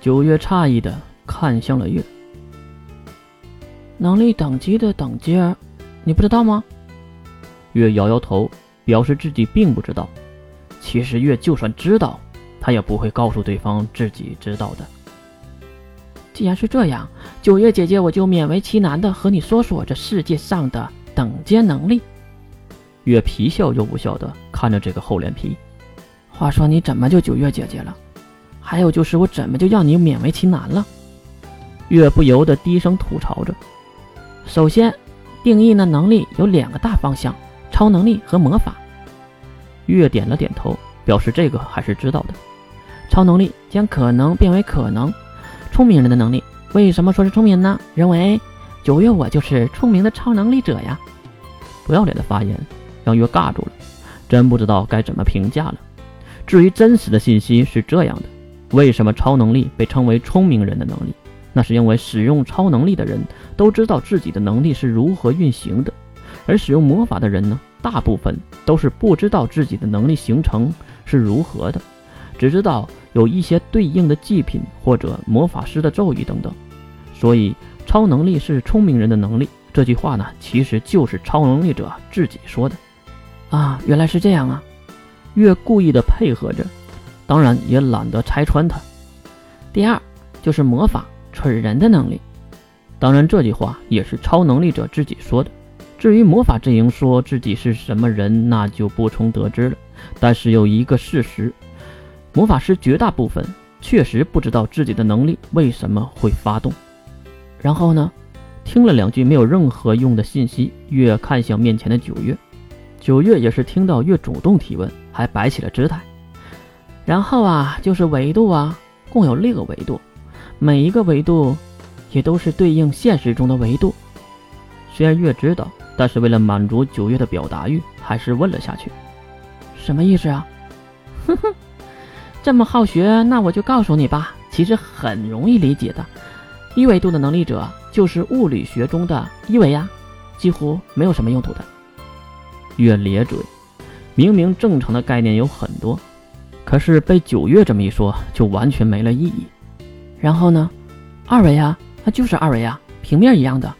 九月诧异的看向了月。能力等级的等阶，你不知道吗？月摇摇头，表示自己并不知道。其实月就算知道，他也不会告诉对方自己知道的。既然是这样，九月姐姐，我就勉为其难的和你说说这世界上的等阶能力。月皮笑又不笑的看着这个厚脸皮。话说你怎么就九月姐姐了？还有就是我怎么就让你勉为其难了？月不由得低声吐槽着。首先，定义呢能力有两个大方向：超能力和魔法。月点了点头，表示这个还是知道的。超能力将可能变为可能。聪明人的能力，为什么说是聪明呢？认为九月我就是聪明的超能力者呀！不要脸的发言让月尬住了，真不知道该怎么评价了。至于真实的信息是这样的：为什么超能力被称为聪明人的能力？那是因为使用超能力的人都知道自己的能力是如何运行的，而使用魔法的人呢，大部分都是不知道自己的能力形成是如何的，只知道。有一些对应的祭品或者魔法师的咒语等等，所以超能力是聪明人的能力。这句话呢，其实就是超能力者自己说的。啊，原来是这样啊！越故意的配合着，当然也懒得拆穿他。第二就是魔法蠢人的能力，当然这句话也是超能力者自己说的。至于魔法阵营说自己是什么人，那就不从得知了。但是有一个事实。魔法师绝大部分确实不知道自己的能力为什么会发动。然后呢，听了两句没有任何用的信息，月看向面前的九月。九月也是听到月主动提问，还摆起了姿态。然后啊，就是维度啊，共有六个维度，每一个维度也都是对应现实中的维度。虽然月知道，但是为了满足九月的表达欲，还是问了下去。什么意思啊？哼哼。这么好学，那我就告诉你吧。其实很容易理解的，一维度的能力者就是物理学中的一维呀，几乎没有什么用途的。月咧嘴，明明正常的概念有很多，可是被九月这么一说，就完全没了意义。然后呢，二维啊，那就是二维啊，平面一样的。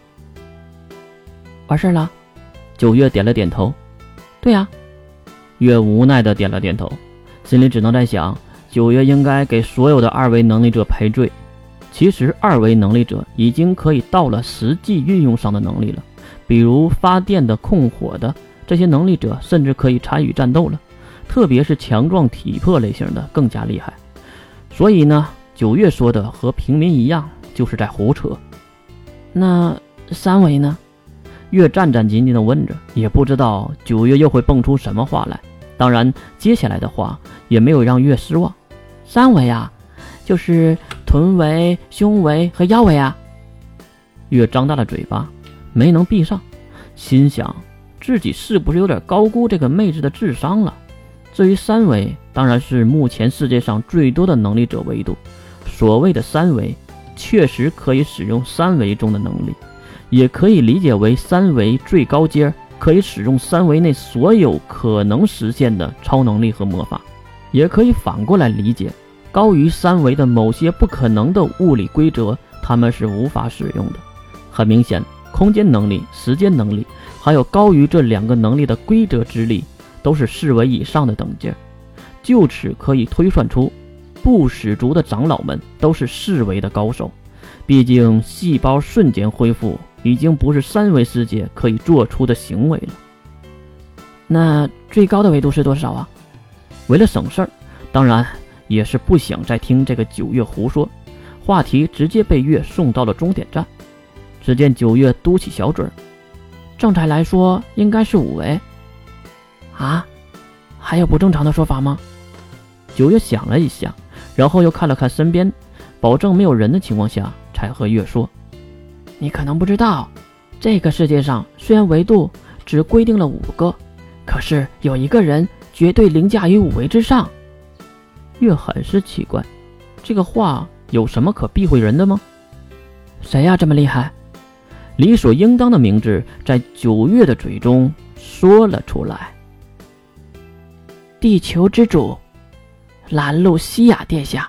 完事儿了，九月点了点头。对呀，月无奈的点了点头，心里只能在想。九月应该给所有的二维能力者赔罪。其实，二维能力者已经可以到了实际运用上的能力了，比如发电的、控火的这些能力者，甚至可以参与战斗了。特别是强壮体魄类型的更加厉害。所以呢，九月说的和平民一样，就是在胡扯。那三维呢？月战战兢兢地问着，也不知道九月又会蹦出什么话来。当然，接下来的话也没有让月失望。三维啊，就是臀围、胸围和腰围啊。月张大了嘴巴，没能闭上，心想自己是不是有点高估这个妹子的智商了？至于三维，当然是目前世界上最多的能力者维度。所谓的三维，确实可以使用三维中的能力，也可以理解为三维最高阶，可以使用三维内所有可能实现的超能力和魔法。也可以反过来理解，高于三维的某些不可能的物理规则，他们是无法使用的。很明显，空间能力、时间能力，还有高于这两个能力的规则之力，都是四维以上的等级。就此可以推算出，不死族的长老们都是四维的高手。毕竟，细胞瞬间恢复已经不是三维世界可以做出的行为了。那最高的维度是多少啊？为了省事儿，当然也是不想再听这个九月胡说，话题直接被月送到了终点站。只见九月嘟起小嘴儿，正常来说应该是五维。啊，还有不正常的说法吗？九月想了一下，然后又看了看身边，保证没有人的情况下，才和月说：“你可能不知道，这个世界上虽然维度只规定了五个，可是有一个人。”绝对凌驾于五维之上，月很是奇怪，这个话有什么可避讳人的吗？谁呀这么厉害？理所应当的名字在九月的嘴中说了出来。地球之主，兰露西亚殿下。